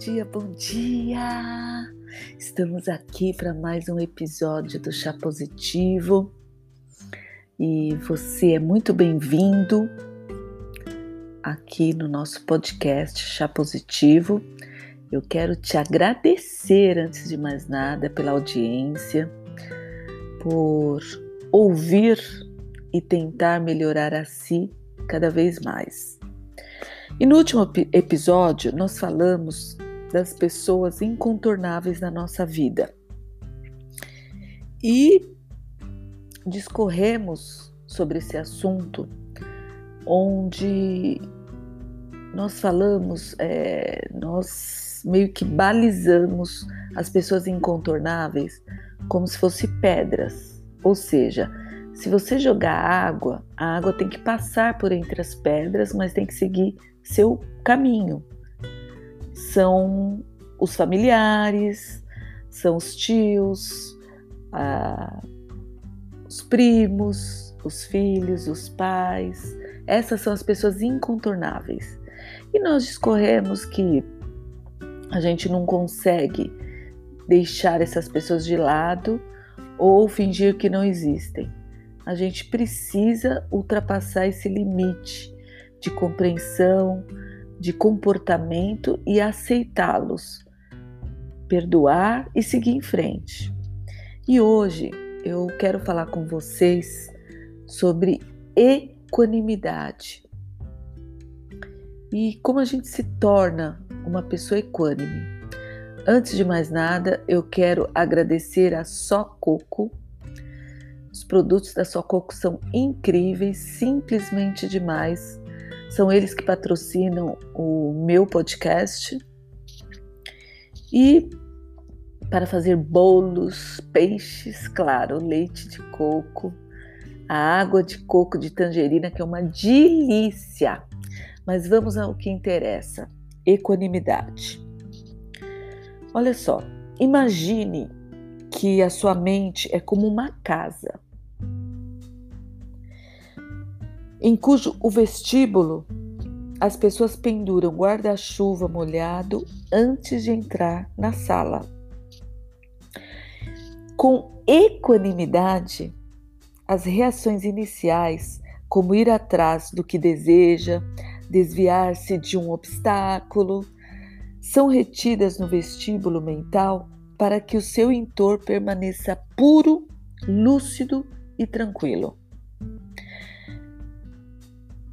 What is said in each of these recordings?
dia, bom dia! Estamos aqui para mais um episódio do Chá Positivo e você é muito bem-vindo aqui no nosso podcast Chá Positivo. Eu quero te agradecer, antes de mais nada, pela audiência, por ouvir e tentar melhorar a si cada vez mais. E no último episódio, nós falamos das pessoas incontornáveis na nossa vida. E discorremos sobre esse assunto, onde nós falamos, é, nós meio que balizamos as pessoas incontornáveis como se fossem pedras. Ou seja, se você jogar água, a água tem que passar por entre as pedras, mas tem que seguir seu caminho. São os familiares, são os tios, ah, os primos, os filhos, os pais. Essas são as pessoas incontornáveis. E nós discorremos que a gente não consegue deixar essas pessoas de lado ou fingir que não existem. A gente precisa ultrapassar esse limite de compreensão, de comportamento e aceitá-los, perdoar e seguir em frente. E hoje eu quero falar com vocês sobre equanimidade e como a gente se torna uma pessoa equânime. Antes de mais nada, eu quero agradecer a Só Coco. Os produtos da Só Coco são incríveis, simplesmente demais. São eles que patrocinam o meu podcast. E para fazer bolos, peixes, claro, leite de coco, a água de coco de tangerina, que é uma delícia. Mas vamos ao que interessa: equanimidade. Olha só, imagine que a sua mente é como uma casa em cujo o vestíbulo as pessoas penduram guarda-chuva molhado antes de entrar na sala. Com equanimidade, as reações iniciais, como ir atrás do que deseja, desviar-se de um obstáculo, são retidas no vestíbulo mental para que o seu entor permaneça puro, lúcido e tranquilo.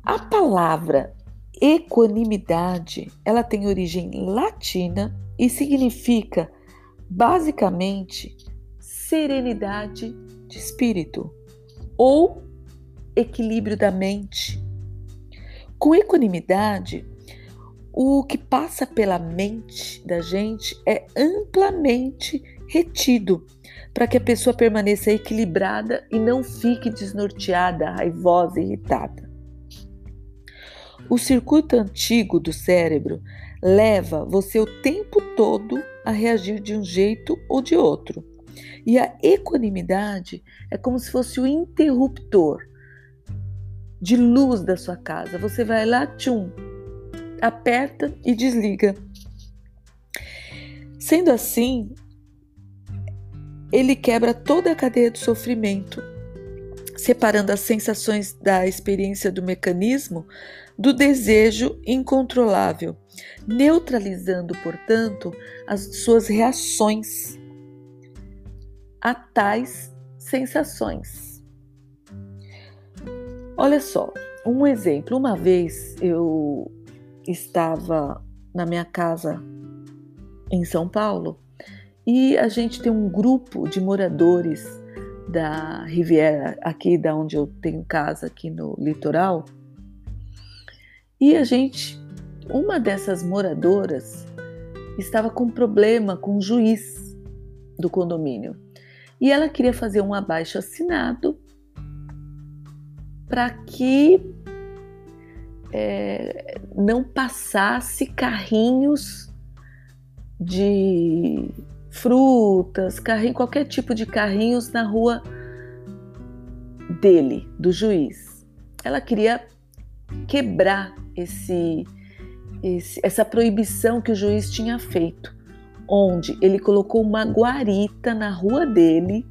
A palavra equanimidade, ela tem origem latina e significa basicamente serenidade de espírito ou equilíbrio da mente. Com equanimidade, o que passa pela mente da gente é amplamente retido para que a pessoa permaneça equilibrada e não fique desnorteada, raivosa, irritada. O circuito antigo do cérebro leva você o tempo todo a reagir de um jeito ou de outro. E a equanimidade é como se fosse o interruptor de luz da sua casa. Você vai lá, tchum, aperta e desliga. Sendo assim, ele quebra toda a cadeia do sofrimento, separando as sensações da experiência do mecanismo do desejo incontrolável, neutralizando, portanto, as suas reações a tais sensações. Olha só, um exemplo. Uma vez eu estava na minha casa em São Paulo e a gente tem um grupo de moradores da Riviera, aqui da onde eu tenho casa, aqui no litoral, e a gente, uma dessas moradoras, estava com problema com o juiz do condomínio e ela queria fazer um abaixo assinado para que é, não passasse carrinhos de frutas, carrinho, qualquer tipo de carrinhos na rua dele, do juiz. Ela queria quebrar esse esse, essa proibição que o juiz tinha feito, onde ele colocou uma guarita na rua dele.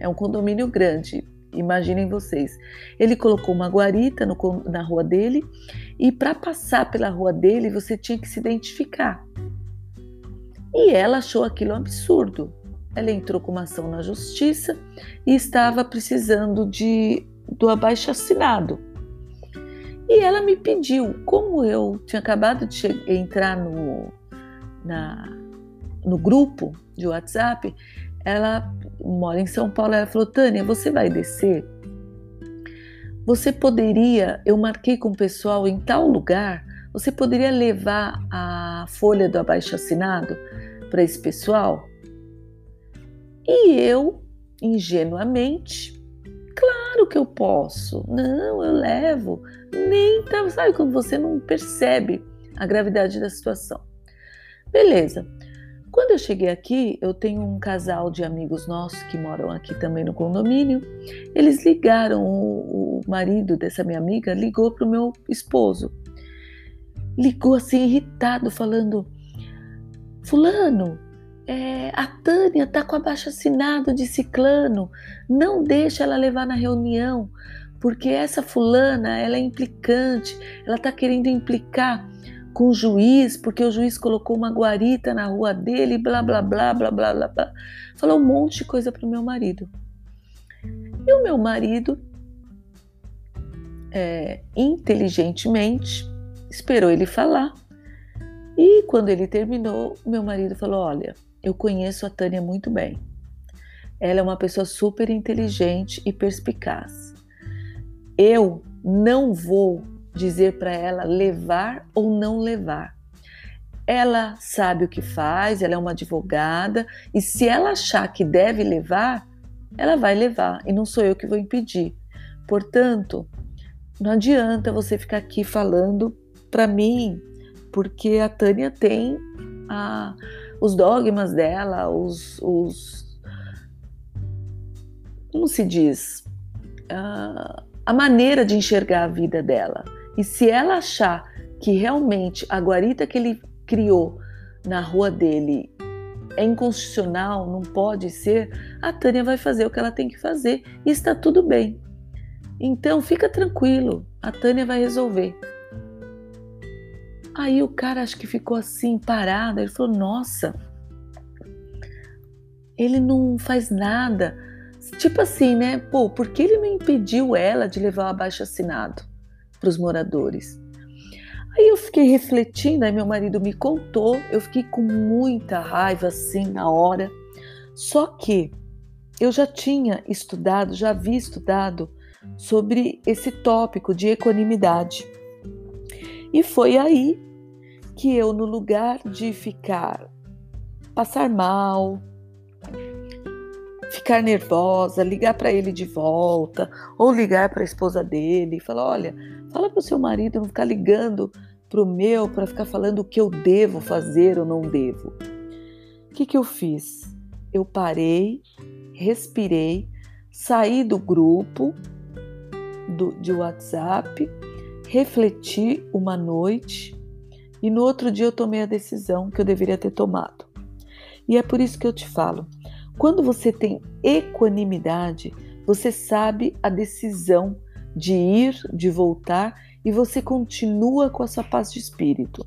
É um condomínio grande, imaginem vocês. Ele colocou uma guarita no, na rua dele e para passar pela rua dele você tinha que se identificar. E ela achou aquilo um absurdo. Ela entrou com uma ação na justiça e estava precisando de do abaixo assinado. E ela me pediu, como eu tinha acabado de entrar no, na, no grupo de WhatsApp, ela mora em São Paulo, ela falou, Tânia, você vai descer? Você poderia, eu marquei com o pessoal em tal lugar, você poderia levar a folha do abaixo assinado para esse pessoal? E eu, ingenuamente, claro que eu posso. Não, eu levo. Nem tá, sabe quando você não percebe a gravidade da situação. Beleza. Quando eu cheguei aqui, eu tenho um casal de amigos nossos que moram aqui também no condomínio. Eles ligaram, o, o marido dessa minha amiga ligou para o meu esposo. Ligou assim, irritado, falando: Fulano, é, a Tânia tá com abaixo assinado de ciclano, não deixa ela levar na reunião, porque essa fulana, ela é implicante, ela tá querendo implicar com o juiz, porque o juiz colocou uma guarita na rua dele, blá blá blá blá blá blá. blá. Falou um monte de coisa pro meu marido. E o meu marido, é, inteligentemente, esperou ele falar. E quando ele terminou, meu marido falou: Olha, eu conheço a Tânia muito bem. Ela é uma pessoa super inteligente e perspicaz. Eu não vou dizer para ela levar ou não levar. Ela sabe o que faz, ela é uma advogada e se ela achar que deve levar, ela vai levar e não sou eu que vou impedir. Portanto, não adianta você ficar aqui falando para mim, porque a Tânia tem a os dogmas dela, os, os como se diz, a maneira de enxergar a vida dela. E se ela achar que realmente a guarita que ele criou na rua dele é inconstitucional, não pode ser, a Tânia vai fazer o que ela tem que fazer e está tudo bem. Então fica tranquilo, a Tânia vai resolver. Aí o cara acho que ficou assim parado, ele falou: "Nossa, ele não faz nada". Tipo assim, né? Pô, por que ele não impediu ela de levar o abaixo assinado para os moradores? Aí eu fiquei refletindo, aí meu marido me contou, eu fiquei com muita raiva assim na hora. Só que eu já tinha estudado, já havia estudado sobre esse tópico de equanimidade. E foi aí que eu, no lugar de ficar, passar mal, ficar nervosa, ligar para ele de volta, ou ligar para a esposa dele e falar: olha, fala para o seu marido não ficar ligando para o meu para ficar falando o que eu devo fazer ou não devo. O que, que eu fiz? Eu parei, respirei, saí do grupo do, de WhatsApp refleti uma noite e no outro dia eu tomei a decisão que eu deveria ter tomado. E é por isso que eu te falo: quando você tem equanimidade, você sabe a decisão de ir, de voltar e você continua com a sua paz de espírito.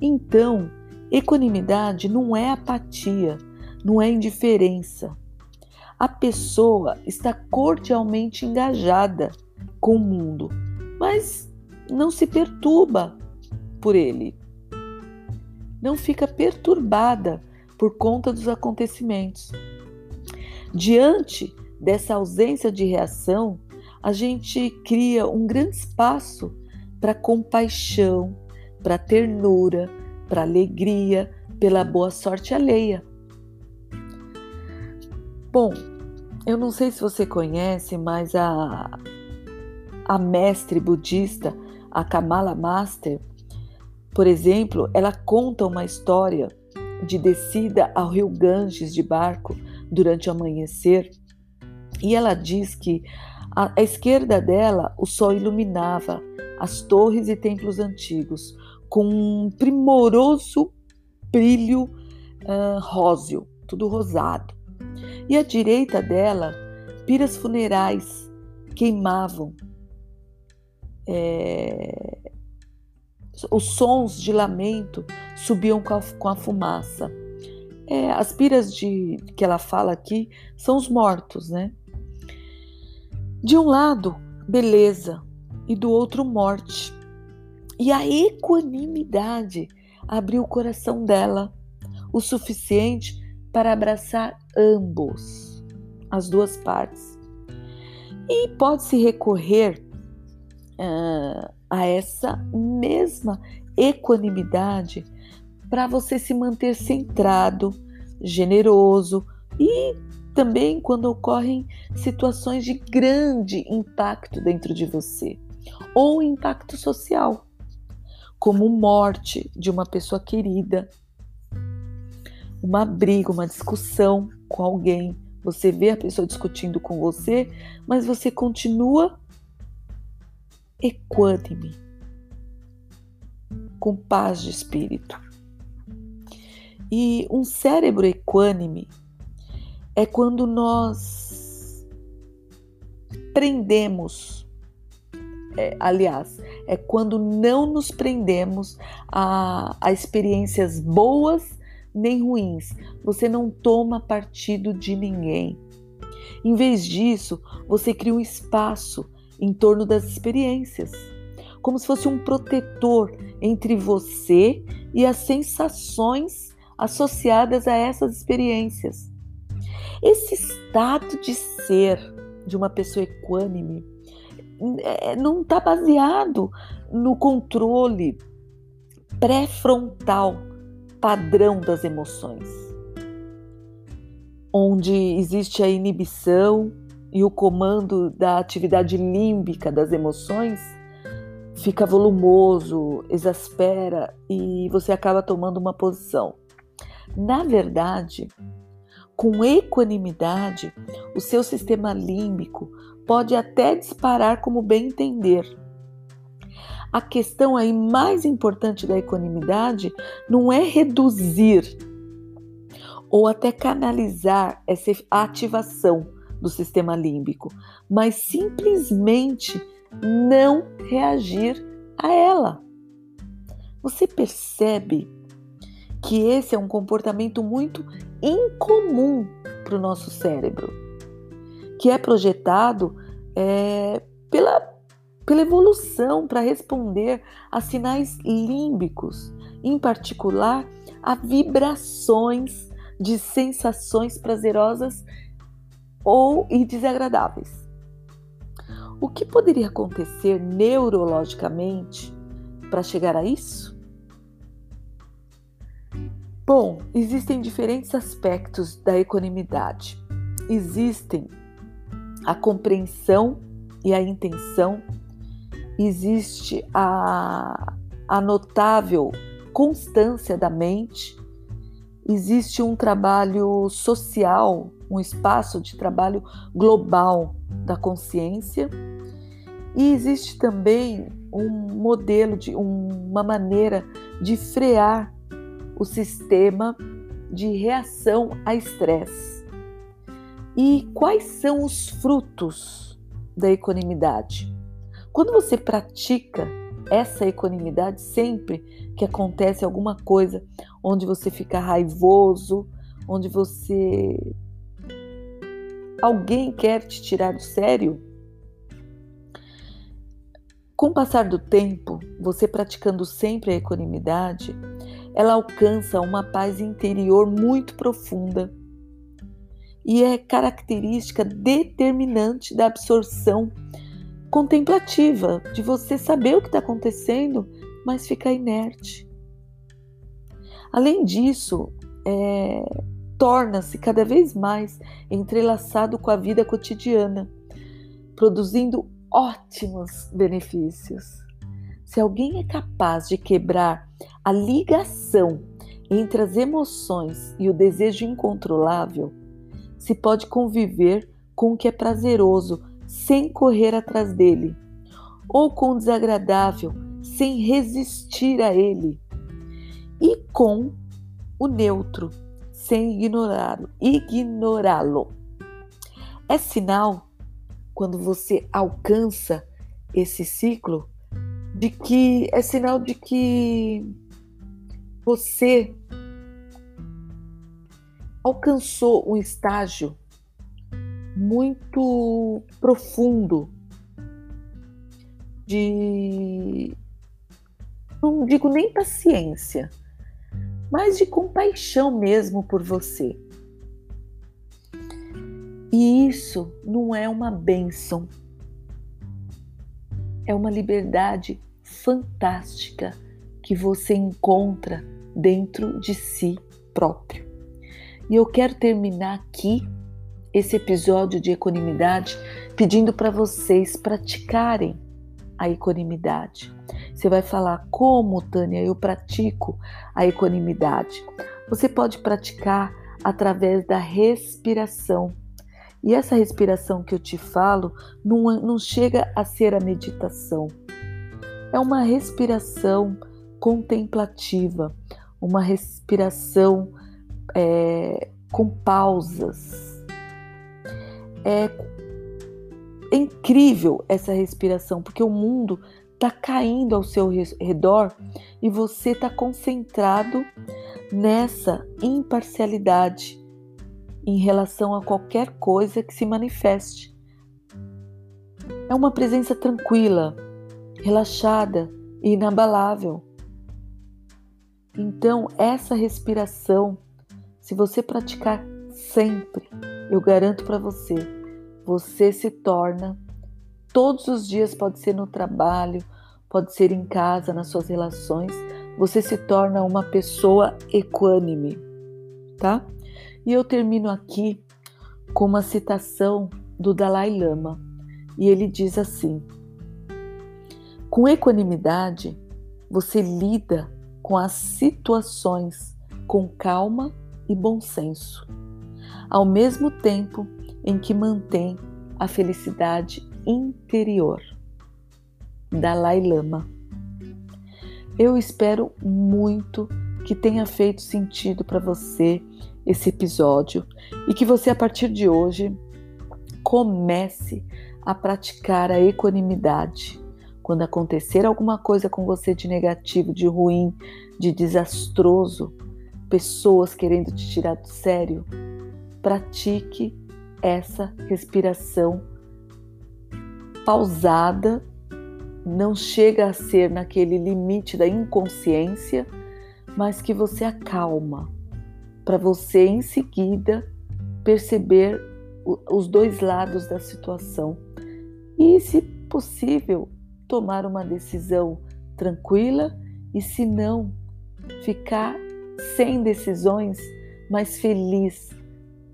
Então, equanimidade não é apatia, não é indiferença. A pessoa está cordialmente engajada com o mundo, mas não se perturba por ele. Não fica perturbada por conta dos acontecimentos. Diante dessa ausência de reação, a gente cria um grande espaço para compaixão, para ternura, para alegria, pela boa sorte alheia. Bom, eu não sei se você conhece, mas a a mestre budista, a Kamala Master, por exemplo, ela conta uma história de descida ao rio Ganges de barco durante o amanhecer e ela diz que à esquerda dela o sol iluminava as torres e templos antigos, com um primoroso brilho uh, róseo, tudo rosado. E à direita dela, piras funerais queimavam. É... Os sons de lamento subiam com a, com a fumaça. É, as piras de que ela fala aqui são os mortos, né? De um lado, beleza, e do outro, morte. E a equanimidade abriu o coração dela o suficiente para abraçar ambos, as duas partes. E pode-se recorrer uh, a essa mesma equanimidade para você se manter centrado, generoso e também quando ocorrem situações de grande impacto dentro de você ou impacto social, como morte de uma pessoa querida, uma briga, uma discussão com alguém. Você vê a pessoa discutindo com você, mas você continua equânime, com paz de espírito. E um cérebro equânime é quando nós prendemos, é, aliás, é quando não nos prendemos a, a experiências boas nem ruins. Você não toma partido de ninguém. Em vez disso, você cria um espaço em torno das experiências, como se fosse um protetor entre você e as sensações associadas a essas experiências. Esse estado de ser de uma pessoa equânime é, não está baseado no controle pré-frontal padrão das emoções, onde existe a inibição e o comando da atividade límbica das emoções fica volumoso, exaspera e você acaba tomando uma posição. Na verdade, com equanimidade, o seu sistema límbico pode até disparar como bem entender a questão aí mais importante da equanimidade não é reduzir ou até canalizar essa ativação do sistema límbico, mas simplesmente não reagir a ela. Você percebe que esse é um comportamento muito incomum para o nosso cérebro, que é projetado é, pela pela evolução para responder a sinais límbicos, em particular a vibrações de sensações prazerosas ou e desagradáveis. O que poderia acontecer neurologicamente para chegar a isso? Bom, existem diferentes aspectos da equanimidade. Existem a compreensão e a intenção existe a, a notável constância da mente, existe um trabalho social, um espaço de trabalho global da consciência e existe também um modelo de uma maneira de frear o sistema de reação a estresse. E quais são os frutos da equanimidade? Quando você pratica essa equanimidade, sempre que acontece alguma coisa onde você fica raivoso, onde você. alguém quer te tirar do sério, com o passar do tempo, você praticando sempre a equanimidade, ela alcança uma paz interior muito profunda e é característica determinante da absorção contemplativa, de você saber o que está acontecendo, mas ficar inerte. Além disso, é, torna-se cada vez mais entrelaçado com a vida cotidiana, produzindo ótimos benefícios. Se alguém é capaz de quebrar a ligação entre as emoções e o desejo incontrolável, se pode conviver com o que é prazeroso sem correr atrás dele, ou com o desagradável, sem resistir a ele, e com o neutro, sem ignorá-lo. Ignorá-lo. É sinal, quando você alcança esse ciclo, de que é sinal de que você alcançou um estágio muito profundo de não digo nem paciência, mas de compaixão mesmo por você. E isso não é uma bênção, é uma liberdade fantástica que você encontra dentro de si próprio. E eu quero terminar aqui esse episódio de equanimidade pedindo para vocês praticarem a equanimidade. Você vai falar como, Tânia, eu pratico a equanimidade. Você pode praticar através da respiração. E essa respiração que eu te falo não, não chega a ser a meditação. É uma respiração contemplativa, uma respiração é, com pausas. É, é incrível essa respiração, porque o mundo está caindo ao seu redor e você está concentrado nessa imparcialidade em relação a qualquer coisa que se manifeste. É uma presença tranquila, relaxada e inabalável. Então, essa respiração, se você praticar sempre, eu garanto para você, você se torna todos os dias, pode ser no trabalho, pode ser em casa, nas suas relações, você se torna uma pessoa equânime, tá? E eu termino aqui com uma citação do Dalai Lama, e ele diz assim: Com equanimidade, você lida com as situações com calma e bom senso, ao mesmo tempo em que mantém a felicidade interior. Dalai Lama. Eu espero muito que tenha feito sentido para você esse episódio e que você, a partir de hoje, comece a praticar a equanimidade. Quando acontecer alguma coisa com você de negativo, de ruim, de desastroso, pessoas querendo te tirar do sério, pratique essa respiração pausada, não chega a ser naquele limite da inconsciência, mas que você acalma, para você em seguida perceber os dois lados da situação. E, se possível, tomar uma decisão tranquila. E, se não, ficar sem decisões, mas feliz,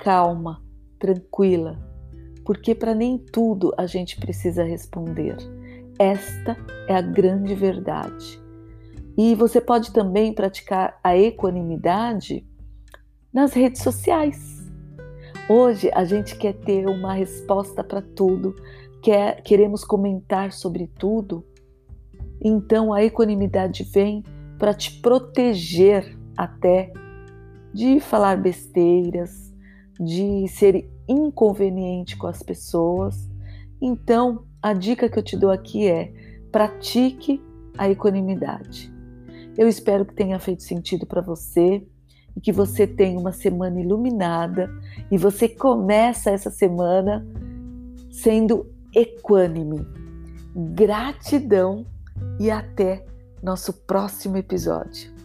calma, tranquila, porque para nem tudo a gente precisa responder. Esta é a grande verdade. E você pode também praticar a equanimidade nas redes sociais. Hoje a gente quer ter uma resposta para tudo, quer, queremos comentar sobre tudo. Então a equanimidade vem para te proteger até de falar besteiras, de ser inconveniente com as pessoas. Então, a dica que eu te dou aqui é: pratique a equanimidade. Eu espero que tenha feito sentido para você e que você tenha uma semana iluminada e você começa essa semana sendo equânime. Gratidão e até nosso próximo episódio.